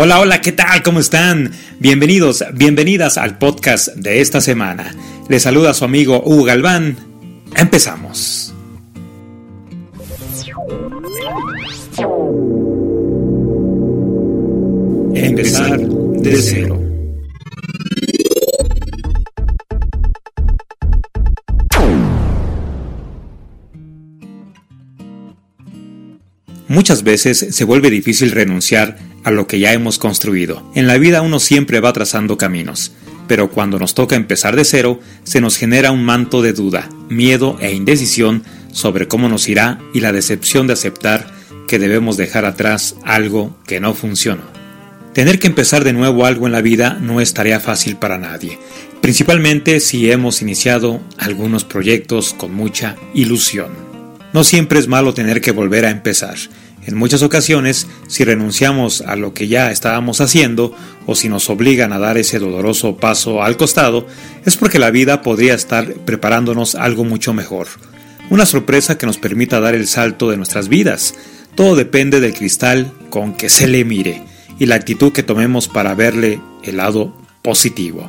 Hola, hola, ¿qué tal? ¿Cómo están? Bienvenidos, bienvenidas al podcast de esta semana. Les saluda su amigo Hugo Galván. Empezamos. Empezar de cero. Muchas veces se vuelve difícil renunciar a lo que ya hemos construido. En la vida uno siempre va trazando caminos, pero cuando nos toca empezar de cero, se nos genera un manto de duda, miedo e indecisión sobre cómo nos irá y la decepción de aceptar que debemos dejar atrás algo que no funcionó. Tener que empezar de nuevo algo en la vida no es tarea fácil para nadie, principalmente si hemos iniciado algunos proyectos con mucha ilusión. No siempre es malo tener que volver a empezar. En muchas ocasiones, si renunciamos a lo que ya estábamos haciendo o si nos obligan a dar ese doloroso paso al costado, es porque la vida podría estar preparándonos algo mucho mejor. Una sorpresa que nos permita dar el salto de nuestras vidas. Todo depende del cristal con que se le mire y la actitud que tomemos para verle el lado positivo.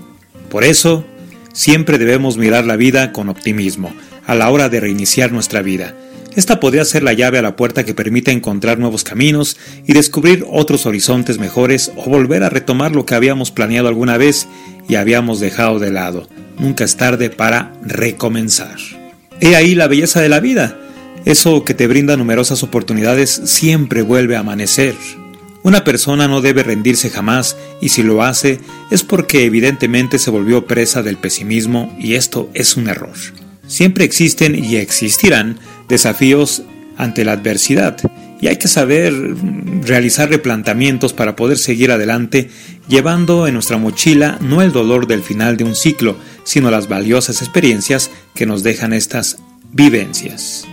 Por eso, siempre debemos mirar la vida con optimismo a la hora de reiniciar nuestra vida esta podría ser la llave a la puerta que permite encontrar nuevos caminos y descubrir otros horizontes mejores o volver a retomar lo que habíamos planeado alguna vez y habíamos dejado de lado. Nunca es tarde para recomenzar. He ahí la belleza de la vida. Eso que te brinda numerosas oportunidades siempre vuelve a amanecer. Una persona no debe rendirse jamás y si lo hace es porque evidentemente se volvió presa del pesimismo y esto es un error. Siempre existen y existirán desafíos ante la adversidad y hay que saber realizar replanteamientos para poder seguir adelante llevando en nuestra mochila no el dolor del final de un ciclo, sino las valiosas experiencias que nos dejan estas vivencias.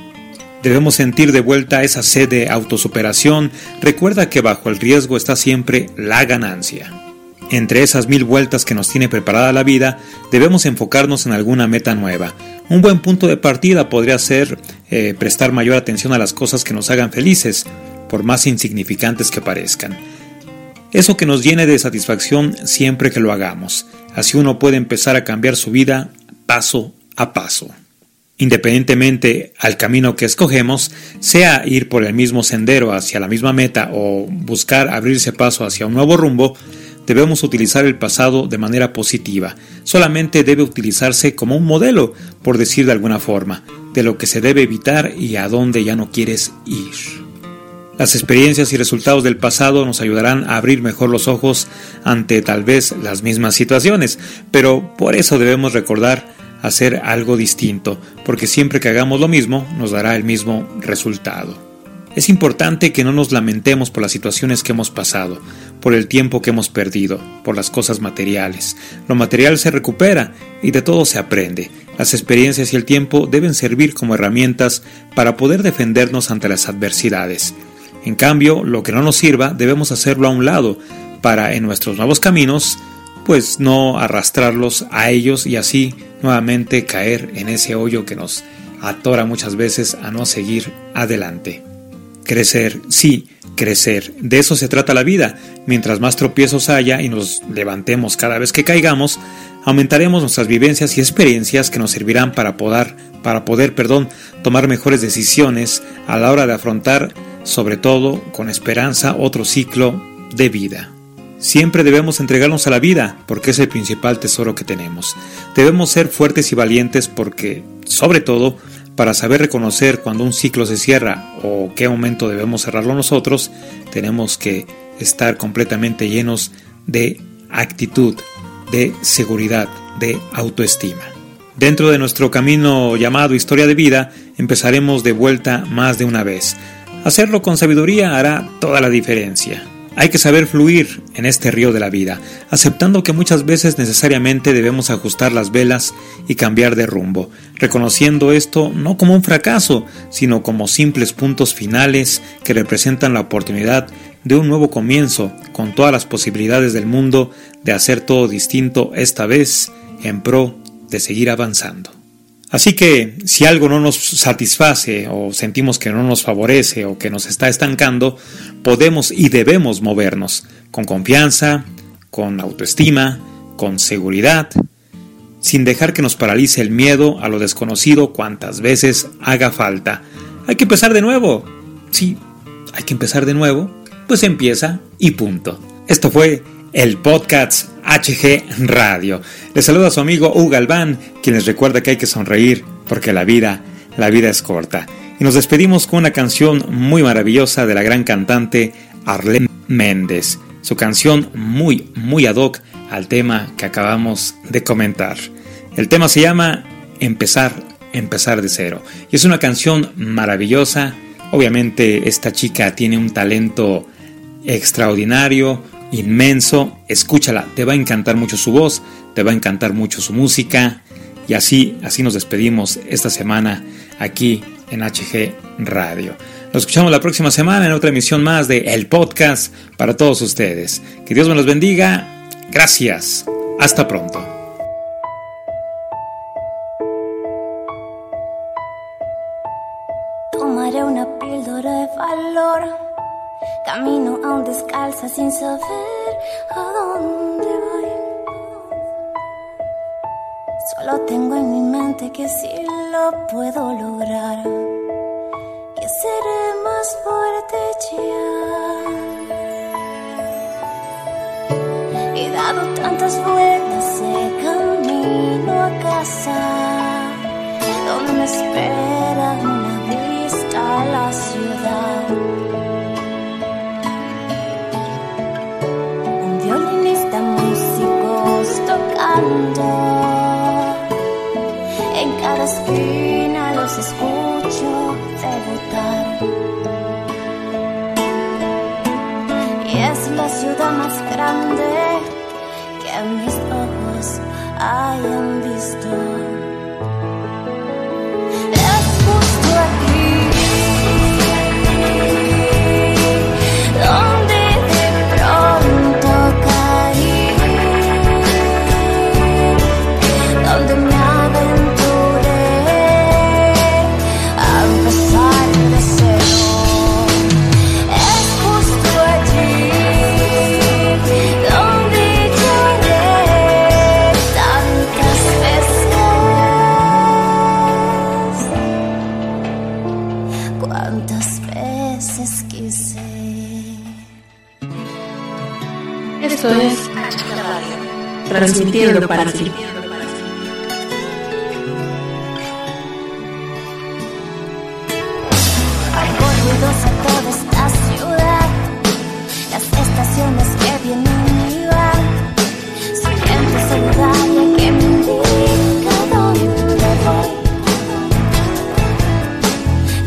Debemos sentir de vuelta esa sed de autosuperación, recuerda que bajo el riesgo está siempre la ganancia. Entre esas mil vueltas que nos tiene preparada la vida, debemos enfocarnos en alguna meta nueva. Un buen punto de partida podría ser eh, prestar mayor atención a las cosas que nos hagan felices, por más insignificantes que parezcan. Eso que nos llene de satisfacción siempre que lo hagamos. Así uno puede empezar a cambiar su vida paso a paso. Independientemente al camino que escogemos, sea ir por el mismo sendero hacia la misma meta o buscar abrirse paso hacia un nuevo rumbo, debemos utilizar el pasado de manera positiva. Solamente debe utilizarse como un modelo, por decir de alguna forma, de lo que se debe evitar y a dónde ya no quieres ir. Las experiencias y resultados del pasado nos ayudarán a abrir mejor los ojos ante tal vez las mismas situaciones, pero por eso debemos recordar hacer algo distinto, porque siempre que hagamos lo mismo nos dará el mismo resultado. Es importante que no nos lamentemos por las situaciones que hemos pasado, por el tiempo que hemos perdido, por las cosas materiales. Lo material se recupera y de todo se aprende. Las experiencias y el tiempo deben servir como herramientas para poder defendernos ante las adversidades. En cambio, lo que no nos sirva debemos hacerlo a un lado para en nuestros nuevos caminos pues no arrastrarlos a ellos y así nuevamente caer en ese hoyo que nos atora muchas veces a no seguir adelante. Crecer, sí, crecer. De eso se trata la vida. Mientras más tropiezos haya y nos levantemos cada vez que caigamos, aumentaremos nuestras vivencias y experiencias que nos servirán para poder, para poder, perdón, tomar mejores decisiones a la hora de afrontar, sobre todo con esperanza, otro ciclo de vida. Siempre debemos entregarnos a la vida porque es el principal tesoro que tenemos. Debemos ser fuertes y valientes porque, sobre todo, para saber reconocer cuando un ciclo se cierra o qué momento debemos cerrarlo nosotros, tenemos que estar completamente llenos de actitud, de seguridad, de autoestima. Dentro de nuestro camino llamado historia de vida, empezaremos de vuelta más de una vez. Hacerlo con sabiduría hará toda la diferencia. Hay que saber fluir en este río de la vida, aceptando que muchas veces necesariamente debemos ajustar las velas y cambiar de rumbo, reconociendo esto no como un fracaso, sino como simples puntos finales que representan la oportunidad de un nuevo comienzo, con todas las posibilidades del mundo de hacer todo distinto esta vez en pro de seguir avanzando. Así que si algo no nos satisface o sentimos que no nos favorece o que nos está estancando, podemos y debemos movernos con confianza, con autoestima, con seguridad, sin dejar que nos paralice el miedo a lo desconocido cuantas veces haga falta. Hay que empezar de nuevo. Sí, hay que empezar de nuevo. Pues empieza y punto. Esto fue el podcast HG Radio. Les saluda a su amigo Hugo Galván, quien les recuerda que hay que sonreír porque la vida, la vida es corta. Y nos despedimos con una canción muy maravillosa de la gran cantante Arlene Méndez. Su canción muy, muy ad hoc al tema que acabamos de comentar. El tema se llama Empezar, empezar de cero. Y es una canción maravillosa. Obviamente esta chica tiene un talento extraordinario, inmenso. Escúchala, te va a encantar mucho su voz, te va a encantar mucho su música. Y así, así nos despedimos esta semana aquí en HG Radio. Nos escuchamos la próxima semana en otra emisión más de El Podcast para todos ustedes. Que Dios me los bendiga. Gracias. Hasta pronto. Camino aún descalza sin saber a dónde voy. Solo tengo en mi mente que si lo puedo lograr, que seré más fuerte ya. He dado tantas vueltas de camino a casa, donde me espera una vista a la ciudad. En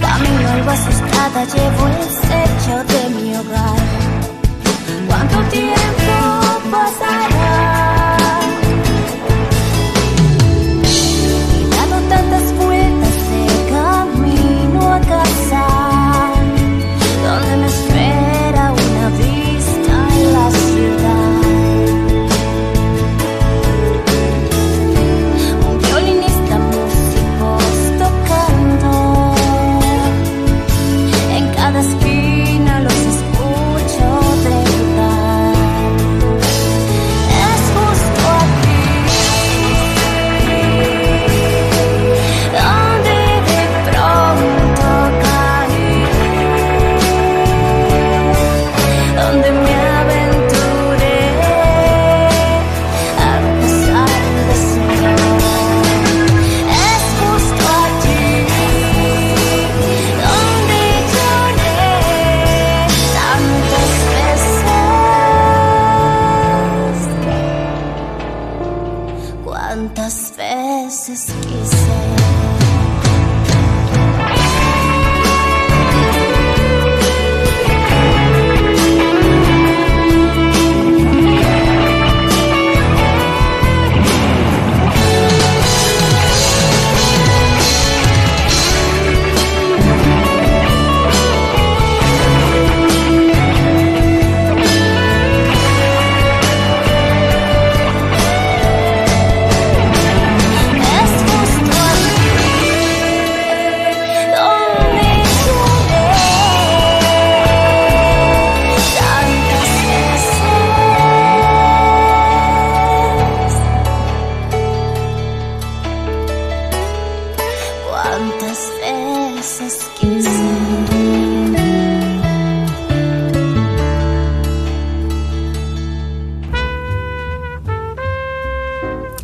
Camino algo asustada, llevo el secho de mi hogar. ¿Cuánto tiempo